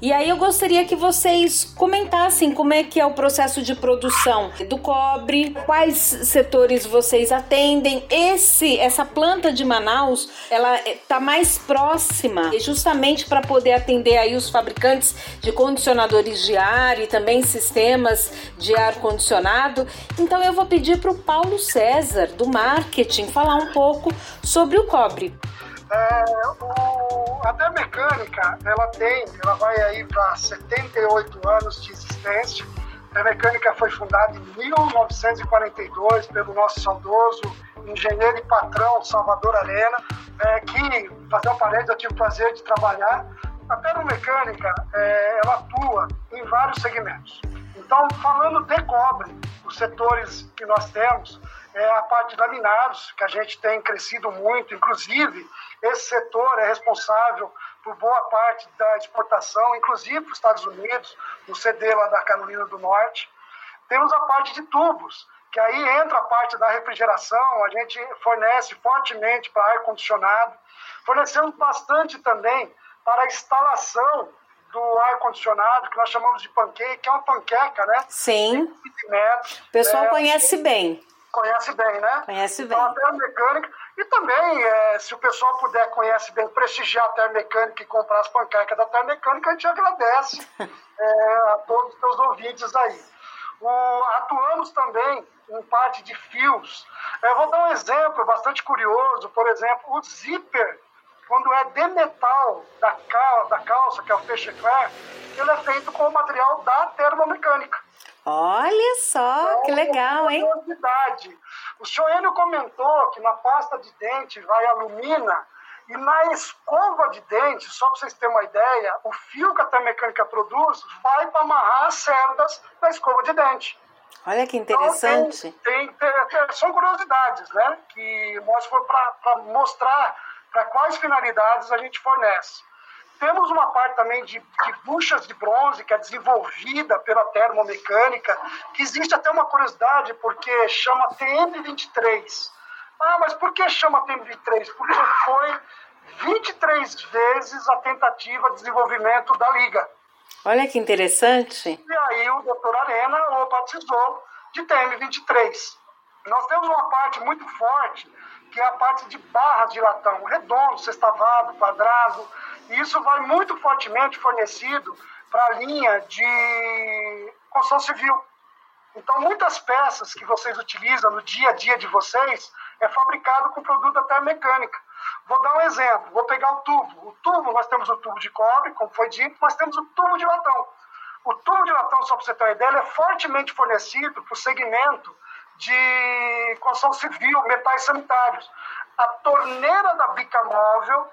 Speaker 1: E aí eu gostaria que vocês comentassem como é que é o processo de produção do cobre, quais setores vocês atendem. Esse, essa planta de Manaus, ela está mais próxima, justamente para poder atender aí os fabricantes de condicionadores de ar e também sistemas de ar condicionado. Então eu vou pedir para o Paulo César do marketing falar um pouco sobre o cobre.
Speaker 4: É, o, a Mecânica, ela tem, ela vai aí para 78 anos de existência. A Mecânica foi fundada em 1942 pelo nosso saudoso engenheiro e patrão Salvador Arena, é, que, fazer um parede, eu tive o prazer de trabalhar. A Termomecânica, é, ela atua em vários segmentos. Então, falando de cobre, os setores que nós temos, é a parte de laminados, que a gente tem crescido muito, inclusive esse setor é responsável por boa parte da exportação, inclusive para os Estados Unidos, no CD lá da Carolina do Norte. Temos a parte de tubos, que aí entra a parte da refrigeração, a gente fornece fortemente para ar-condicionado. Fornecemos bastante também para a instalação do ar-condicionado, que nós chamamos de panqueca, que é uma panqueca, né?
Speaker 1: Sim. Metros, o pessoal é, conhece bem.
Speaker 4: Conhece bem, né?
Speaker 1: Conhece então,
Speaker 4: bem. Então, a termomecânica. E também, é, se o pessoal puder, conhece bem, prestigiar a termomecânica e comprar as panquecas da termomecânica, a gente agradece <laughs> é, a todos os teus ouvintes aí. O, atuamos também em parte de fios. Eu é, vou dar um exemplo bastante curioso. Por exemplo, o zíper, quando é de metal da, cal, da calça, que é o feixe ele é feito com o material da termomecânica.
Speaker 1: Olha só, então, que legal, hein?
Speaker 4: Novidade. O senhor Enio comentou que na pasta de dente vai alumina e na escova de dente, só para vocês terem uma ideia, o fio que a termomecânica produz vai para amarrar as cerdas da escova de dente.
Speaker 1: Olha que interessante.
Speaker 4: Então, tem, tem, tem, são curiosidades, né? Que nós foi para mostrar para quais finalidades a gente fornece. Temos uma parte também de, de buchas de bronze que é desenvolvida pela termomecânica, que existe até uma curiosidade, porque chama TM23. Ah, mas por que chama TM23? Porque foi 23 vezes a tentativa de desenvolvimento da liga.
Speaker 1: Olha que interessante.
Speaker 4: E aí o doutor Arena o batizou de TM23. Nós temos uma parte muito forte, que é a parte de barras de latão, redondo, sextavado, quadrado, e isso vai muito fortemente fornecido para a linha de construção civil. Então, muitas peças que vocês utilizam no dia a dia de vocês é fabricado com produto da termomecânica. Vou dar um exemplo, vou pegar o tubo. O tubo, nós temos o tubo de cobre, como foi dito, mas temos o tubo de latão. O tubo de latão, só para você ter uma ideia, é fortemente fornecido para o segmento de construção civil, metais sanitários. A torneira da bica móvel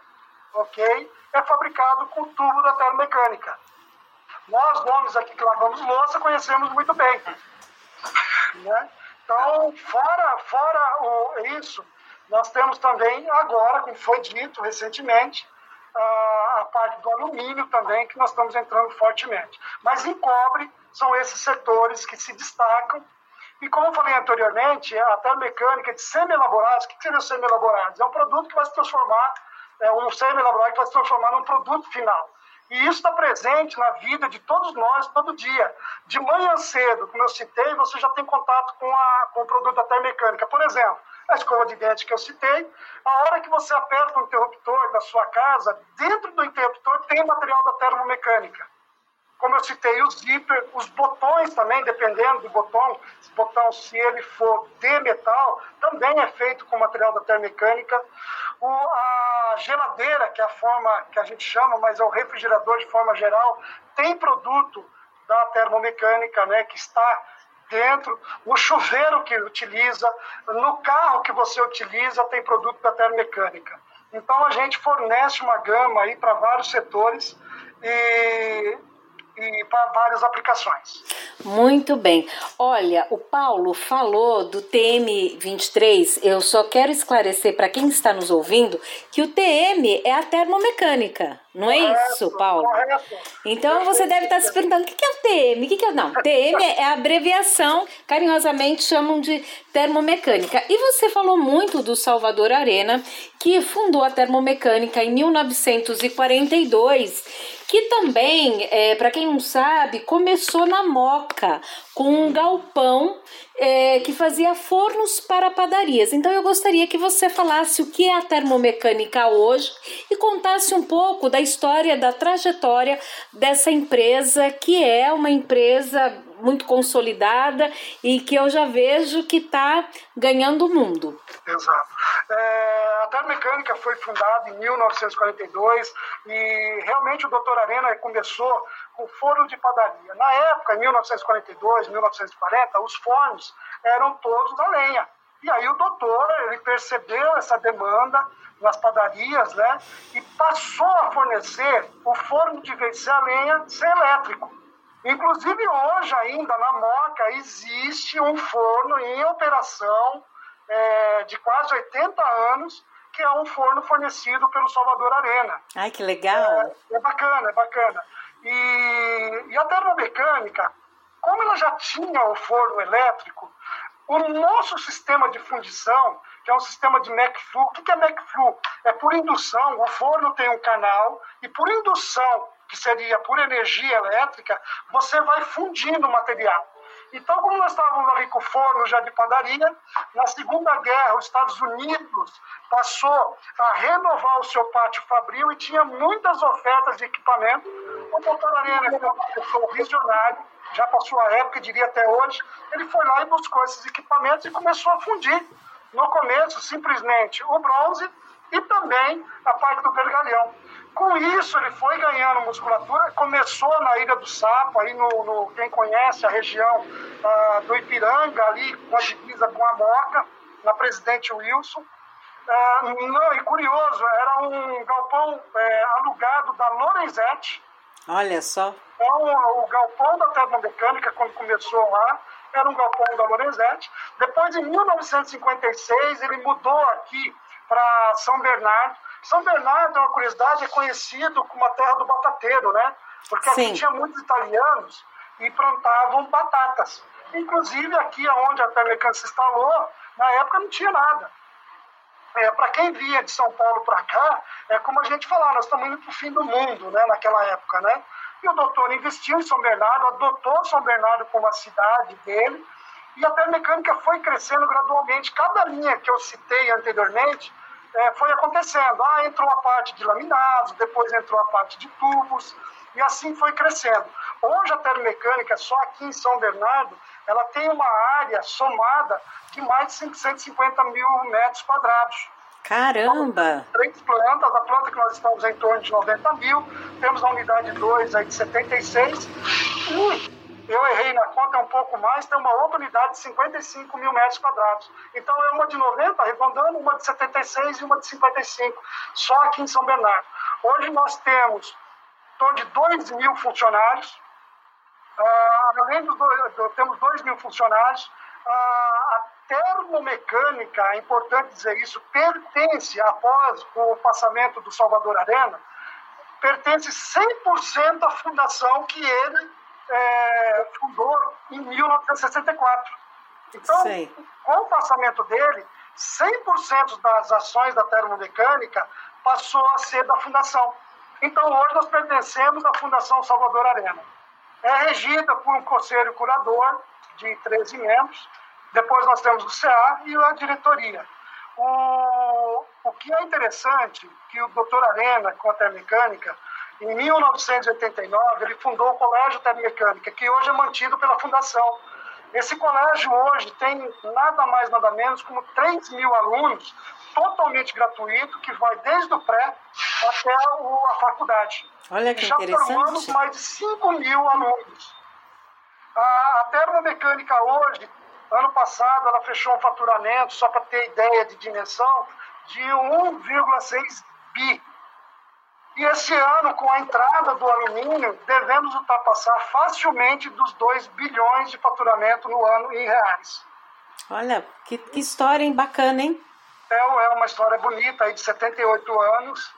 Speaker 4: ok? É fabricado com tubo da termomecânica. Nós, homens aqui que lavamos louça, conhecemos muito bem. Né? Então, fora, fora o, isso, nós temos também agora, como foi dito recentemente, a, a parte do alumínio também, que nós estamos entrando fortemente. Mas em cobre, são esses setores que se destacam. E como eu falei anteriormente, a termomecânica de semi-elaborados, o que seria semi-elaborados? É um produto que vai se transformar é, um semi-elaborado que vai se transformar num produto final. E isso está presente na vida de todos nós, todo dia. De manhã cedo, como eu citei, você já tem contato com, a, com o produto da termomecânica. Por exemplo, a escova de dente que eu citei, a hora que você aperta o interruptor da sua casa, dentro do interruptor tem material da termomecânica como eu citei, o zíper, os botões também, dependendo do botão, esse botão, se ele for de metal, também é feito com material da termomecânica. O, a geladeira, que é a forma que a gente chama, mas é o refrigerador de forma geral, tem produto da termomecânica, né, que está dentro, o chuveiro que utiliza, no carro que você utiliza tem produto da termomecânica. Então a gente fornece uma gama aí para vários setores e e para várias aplicações.
Speaker 1: Muito bem. Olha, o Paulo falou do TM23. Eu só quero esclarecer para quem está nos ouvindo que o TM é a termomecânica. Não é isso, Paulo? Então você deve estar se perguntando o que é o TM? O que é... Não, TM é a abreviação, carinhosamente chamam de termomecânica. E você falou muito do Salvador Arena, que fundou a termomecânica em 1942 que também, é, para quem não sabe, começou na Moca, com um galpão é, que fazia fornos para padarias. Então eu gostaria que você falasse o que é a termomecânica hoje e contasse um pouco da história, da trajetória dessa empresa, que é uma empresa muito consolidada e que eu já vejo que está ganhando o mundo.
Speaker 4: Exato. É, a Termecânica foi fundada em 1942 e realmente o doutor Arena começou com forno de padaria. Na época, em 1942, 1940, os fornos eram todos a lenha. E aí o doutor, ele percebeu essa demanda nas padarias, né? E passou a fornecer o forno de vez a lenha ser elétrico. Inclusive hoje ainda na Moca existe um forno em operação é, de quase 80 anos, que é um forno fornecido pelo Salvador Arena.
Speaker 1: Ai, que legal!
Speaker 4: É, é bacana, é bacana. E, e a termomecânica, como ela já tinha o forno elétrico, o nosso sistema de fundição, que é um sistema de McFlu, o que é McFlu? É por indução, o forno tem um canal, e por indução que seria por energia elétrica, você vai fundindo o material. Então, como nós estávamos ali com o forno já de padaria, na Segunda Guerra, os Estados Unidos passou a renovar o seu pátio fabril e tinha muitas ofertas de equipamento. O doutor Arena, que é uma pessoa já passou a época, diria até hoje, ele foi lá e buscou esses equipamentos e começou a fundir. No começo, simplesmente o bronze e também a parte do vergalhão. Com isso, ele foi ganhando musculatura, começou na Ilha do Sapo, aí no, no quem conhece a região uh, do Ipiranga, ali com a divisa com a Moca, na Presidente Wilson. Uh, não, e curioso, era um galpão é, alugado da Lorenzetti.
Speaker 1: Olha só.
Speaker 4: Então, o galpão da termomecânica, quando começou lá, era um galpão da Lorenzetti. Depois, em 1956, ele mudou aqui para São Bernardo. São Bernardo, é uma curiosidade, é conhecido como a terra do batateiro, né? Porque Sim. aqui tinha muitos italianos e plantavam batatas. Inclusive aqui onde a Telecan se instalou, na época não tinha nada. É, para quem via de São Paulo para cá, é como a gente falar, nós estamos indo para o fim do mundo, né, naquela época, né? E o doutor investiu em São Bernardo, adotou São Bernardo como a cidade dele, e a termecânica foi crescendo gradualmente. Cada linha que eu citei anteriormente, é, foi acontecendo. Ah, entrou a parte de laminados, depois entrou a parte de tubos, e assim foi crescendo. Hoje a termomecânica, só aqui em São Bernardo, ela tem uma área somada de mais de 550 mil metros quadrados.
Speaker 1: Caramba!
Speaker 4: Três plantas, a planta que nós estamos em torno de 90 mil, temos a unidade 2 aí de 76, e eu errei na conta, é um pouco mais, tem uma outra unidade de 55 mil metros quadrados. Então é uma de 90, arredondando, uma de 76 e uma de 55, só aqui em São Bernardo. Hoje nós temos em torno de 2 mil funcionários, ah, além dos dois, temos 2 mil funcionários, ah, a termomecânica, é importante dizer isso, pertence, após o passamento do Salvador Arena, pertence 100% à fundação que ele é, fundou em 1964. Então, Sei. com o passamento dele, 100% das ações da termomecânica passou a ser da fundação. Então, hoje nós pertencemos à Fundação Salvador Arena. É regida por um conselho curador de 13 membros. Depois nós temos o CA e a diretoria. O, o que é interessante, que o doutor Arena, com a termomecânica, em 1989, ele fundou o Colégio Termomecânica, que hoje é mantido pela Fundação. Esse colégio hoje tem nada mais, nada menos como 3 mil alunos, totalmente gratuito, que vai desde o pré até a faculdade.
Speaker 1: Olha que
Speaker 4: Já
Speaker 1: interessante.
Speaker 4: formamos mais de 5 mil alunos. A, a termomecânica hoje, ano passado, ela fechou um faturamento, só para ter ideia de dimensão, de 1,6 bi e esse ano, com a entrada do alumínio, devemos ultrapassar facilmente dos 2 bilhões de faturamento no ano em reais.
Speaker 1: Olha, que, que história hein? bacana, hein?
Speaker 4: É, é uma história bonita aí de 78 anos.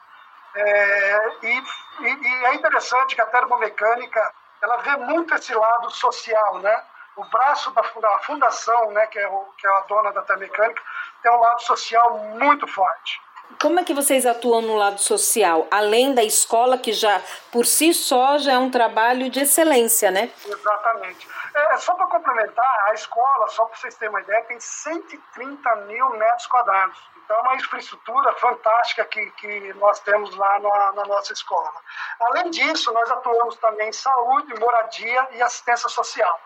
Speaker 4: É, e, e, e, é interessante que a termomecânica ela vê muito esse lado social, né? O braço da fundação, né, que é, o, que é a dona da termomecânica, tem um lado social muito forte.
Speaker 1: Como é que vocês atuam no lado social, além da escola, que já por si só já é um trabalho de excelência, né?
Speaker 4: Exatamente. É, só para complementar, a escola, só para vocês terem uma ideia, tem 130 mil metros quadrados. Então, é uma infraestrutura fantástica que, que nós temos lá na, na nossa escola. Além disso, nós atuamos também em saúde, moradia e assistência social.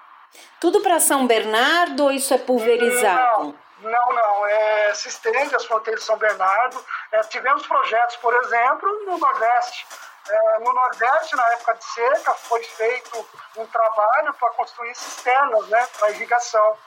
Speaker 1: Tudo para São Bernardo ou isso é pulverizado?
Speaker 4: Não, não, não. É, se estende as fronteiras de São Bernardo. É, tivemos projetos, por exemplo, no Nordeste. É, no Nordeste, na época de seca, foi feito um trabalho para construir cisternas né, para irrigação.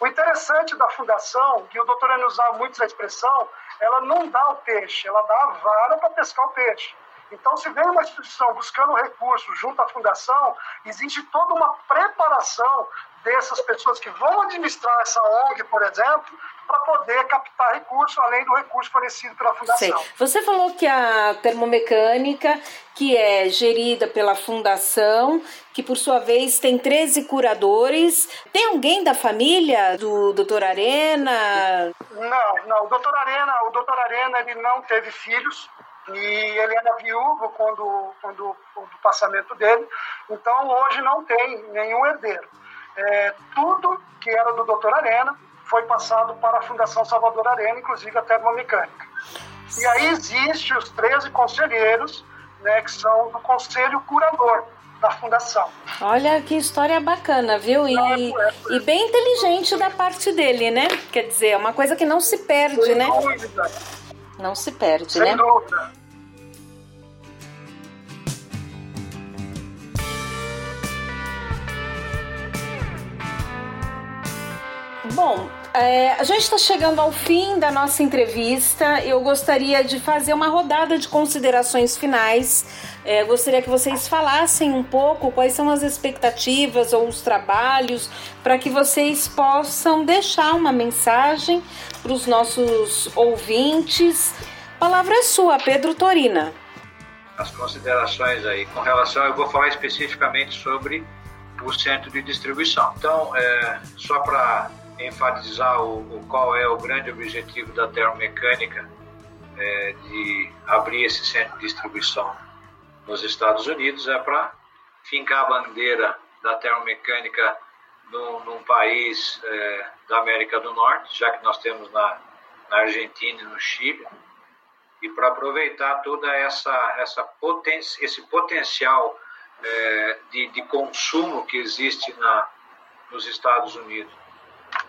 Speaker 4: O interessante da fundação, que o doutor Enio usava muito essa expressão, ela não dá o peixe, ela dá a vara para pescar o peixe. Então, se vem uma instituição buscando recursos junto à fundação, existe toda uma preparação dessas pessoas que vão administrar essa ONG, por exemplo, para poder captar recursos, além do recurso fornecido pela fundação. Sei.
Speaker 1: Você falou que a termomecânica, que é gerida pela fundação, que por sua vez tem 13 curadores, tem alguém da família do doutor Arena?
Speaker 4: Não, não. O doutor Arena, o doutor Arena ele não teve filhos, e ele era viúvo quando, quando, quando o passamento dele, então hoje não tem nenhum herdeiro. É, tudo que era do Dr. Arena foi passado para a Fundação Salvador Arena, inclusive a termomecânica. E aí existe os 13 conselheiros, né, que são do conselho curador da fundação.
Speaker 1: Olha que história bacana, viu? E, é, é, e bem inteligente da parte dele, né? Quer dizer, é uma coisa que não se perde, Sem né? Dúvida. Não se perde, Sem né? Dúvida. Bom, é, a gente está chegando ao fim da nossa entrevista. Eu gostaria de fazer uma rodada de considerações finais. É, gostaria que vocês falassem um pouco quais são as expectativas ou os trabalhos para que vocês possam deixar uma mensagem para os nossos ouvintes. Palavra é sua, Pedro Torina.
Speaker 3: As considerações aí com relação, eu vou falar especificamente sobre o centro de distribuição. Então, é, só para enfatizar o, o, qual é o grande objetivo da termomecânica é, de abrir esse centro de distribuição nos Estados Unidos é para fincar a bandeira da termomecânica num, num país é, da América do Norte, já que nós temos na, na Argentina e no Chile, e para aproveitar toda essa, essa poten esse potencial é, de, de consumo que existe na, nos Estados Unidos.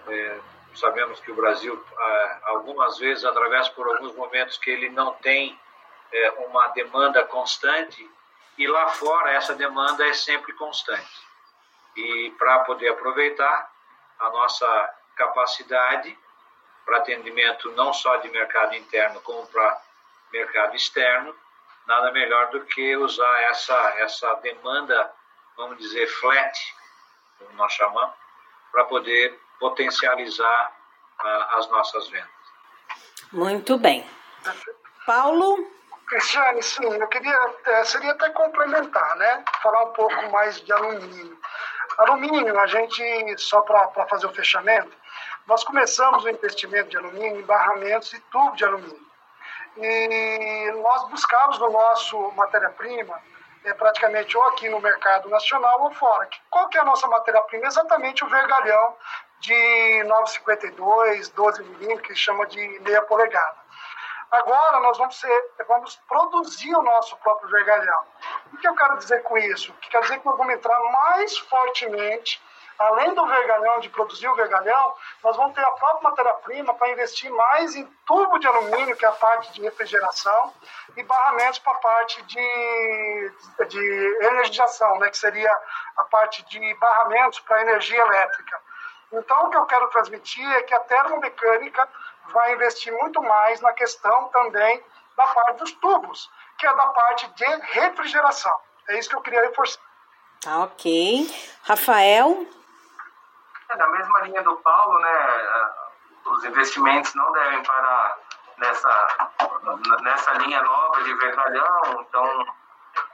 Speaker 3: É, sabemos que o Brasil, é, algumas vezes, atravessa por alguns momentos que ele não tem é, uma demanda constante, e lá fora essa demanda é sempre constante. E para poder aproveitar a nossa capacidade para atendimento não só de mercado interno, como para mercado externo, nada melhor do que usar essa, essa demanda, vamos dizer, flat, como nós chamamos, para poder potencializar uh, as nossas vendas.
Speaker 1: Muito bem. Paulo?
Speaker 4: Cristiane, sim, eu queria, é, seria até complementar, né? Falar um pouco mais de alumínio. Alumínio, a gente, só para fazer o fechamento, nós começamos o investimento de alumínio em barramentos e tubo de alumínio. E nós buscamos no nosso matéria-prima é, praticamente ou aqui no mercado nacional ou fora. Qual que é a nossa matéria-prima? Exatamente o vergalhão de 952, 12 milímetros, que chama de meia polegada. Agora nós vamos, ser, vamos produzir o nosso próprio vergalhão. O que eu quero dizer com isso? Que quer dizer que nós vamos entrar mais fortemente, além do vergalhão, de produzir o vergalhão, nós vamos ter a própria matéria-prima para investir mais em tubo de alumínio, que é a parte de refrigeração, e barramentos para a parte de, de energização, né, que seria a parte de barramentos para energia elétrica. Então, o que eu quero transmitir é que a termomecânica vai investir muito mais na questão também da parte dos tubos, que é da parte de refrigeração. É isso que eu queria reforçar.
Speaker 1: Tá ok. Rafael?
Speaker 6: É, na mesma linha do Paulo, né, os investimentos não devem parar nessa, nessa linha nova de vergalhão, então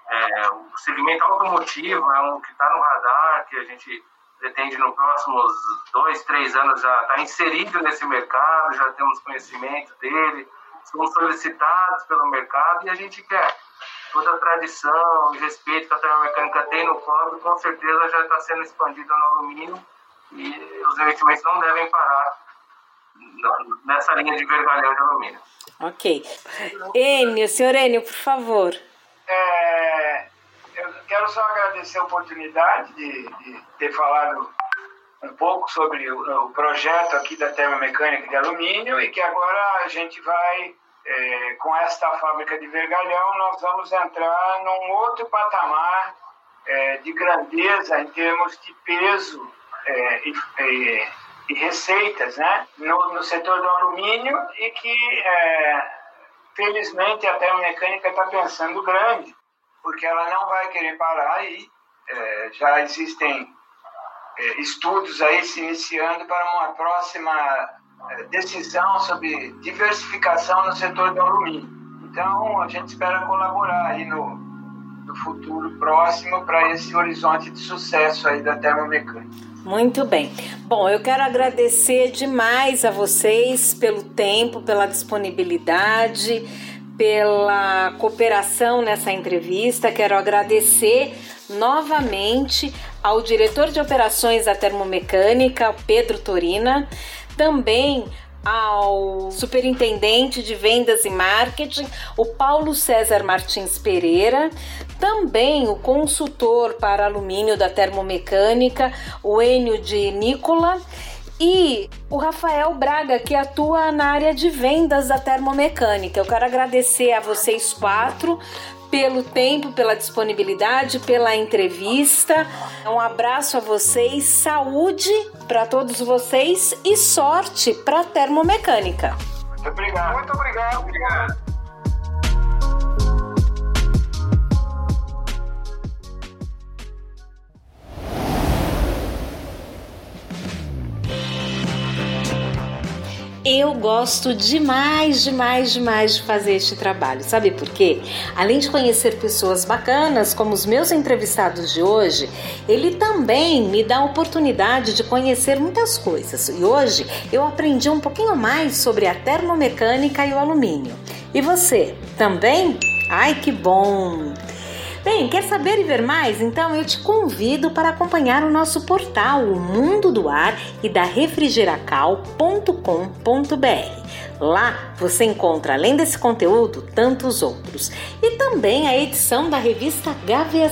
Speaker 6: é, o segmento automotivo é um que está no radar, que a gente pretende nos próximos dois, três anos já estar tá inserido nesse mercado, já temos conhecimento dele, somos solicitados pelo mercado e a gente quer toda a tradição e respeito que a termomecânica tem no cobre, com certeza já está sendo expandida no alumínio e os investimentos não devem parar nessa linha de vergalhão de alumínio.
Speaker 1: Ok. Enio, senhor Enio, por favor.
Speaker 5: É, quero só agradecer a oportunidade de, de ter falado um pouco sobre o, o, projeto aqui da termomecânica de alumínio e que agora a gente vai, é, com esta fábrica de vergalhão, nós vamos entrar num outro patamar é, de grandeza em termos de peso é, e, e, e, receitas né, no, no, setor do alumínio e que, é, felizmente, a termomecânica está pensando grande, porque ela não vai querer parar aí. É, já existem é, estudos aí se iniciando para uma próxima é, decisão sobre diversificação no setor do alumínio. Então, a gente espera colaborar aí no, no futuro próximo para esse horizonte de sucesso aí da termomecânica.
Speaker 1: Muito bem. Bom, eu quero agradecer demais a vocês pelo tempo, pela disponibilidade, pela cooperação nessa entrevista. Quero agradecer novamente ao diretor de operações da termomecânica, Pedro Torina, também ao superintendente de vendas e marketing, o Paulo César Martins Pereira, também o consultor para alumínio da termomecânica, o Enio de Nicola, e o Rafael Braga, que atua na área de vendas da termomecânica. Eu quero agradecer a vocês quatro pelo tempo, pela disponibilidade, pela entrevista. Um abraço a vocês, saúde para todos vocês e sorte para a termomecânica.
Speaker 5: Muito obrigado. Muito obrigado. obrigado.
Speaker 1: Eu gosto demais, demais, demais de fazer este trabalho. Sabe por quê? Além de conhecer pessoas bacanas como os meus entrevistados de hoje, ele também me dá a oportunidade de conhecer muitas coisas. E hoje eu aprendi um pouquinho mais sobre a termomecânica e o alumínio. E você, também? Ai, que bom! Bem, quer saber e ver mais? Então eu te convido para acompanhar o nosso portal, o Mundo do Ar e da refrigeracal.com.br. Lá você encontra, além desse conteúdo, tantos outros. E também a edição da revista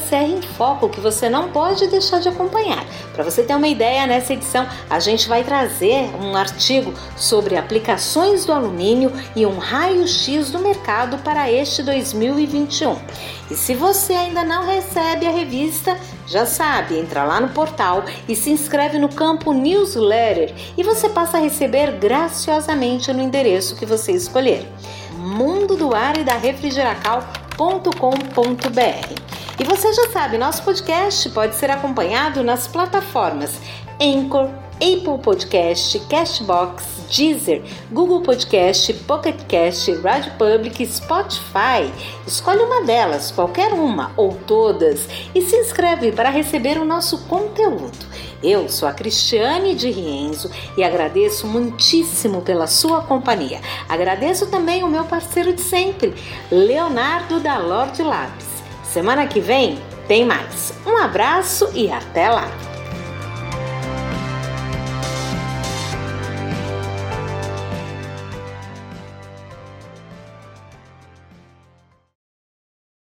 Speaker 1: Serra em Foco, que você não pode deixar de acompanhar. Para você ter uma ideia, nessa edição a gente vai trazer um artigo sobre aplicações do alumínio e um raio-x do mercado para este 2021. E se você ainda não recebe a revista, já sabe, entra lá no portal e se inscreve no campo newsletter e você passa a receber graciosamente no endereço que você escolher. Mundo do Ar e da Refrigeracal.com.br. E você já sabe, nosso podcast pode ser acompanhado nas plataformas Anchor, Apple Podcast, Cashbox, Deezer, Google Podcast, Pocket Cast, Radio Public, Spotify. Escolhe uma delas, qualquer uma ou todas, e se inscreve para receber o nosso conteúdo. Eu sou a Cristiane de Rienzo e agradeço muitíssimo pela sua companhia. Agradeço também o meu parceiro de sempre, Leonardo da Lorde Labs. Semana que vem tem mais. Um abraço e até lá!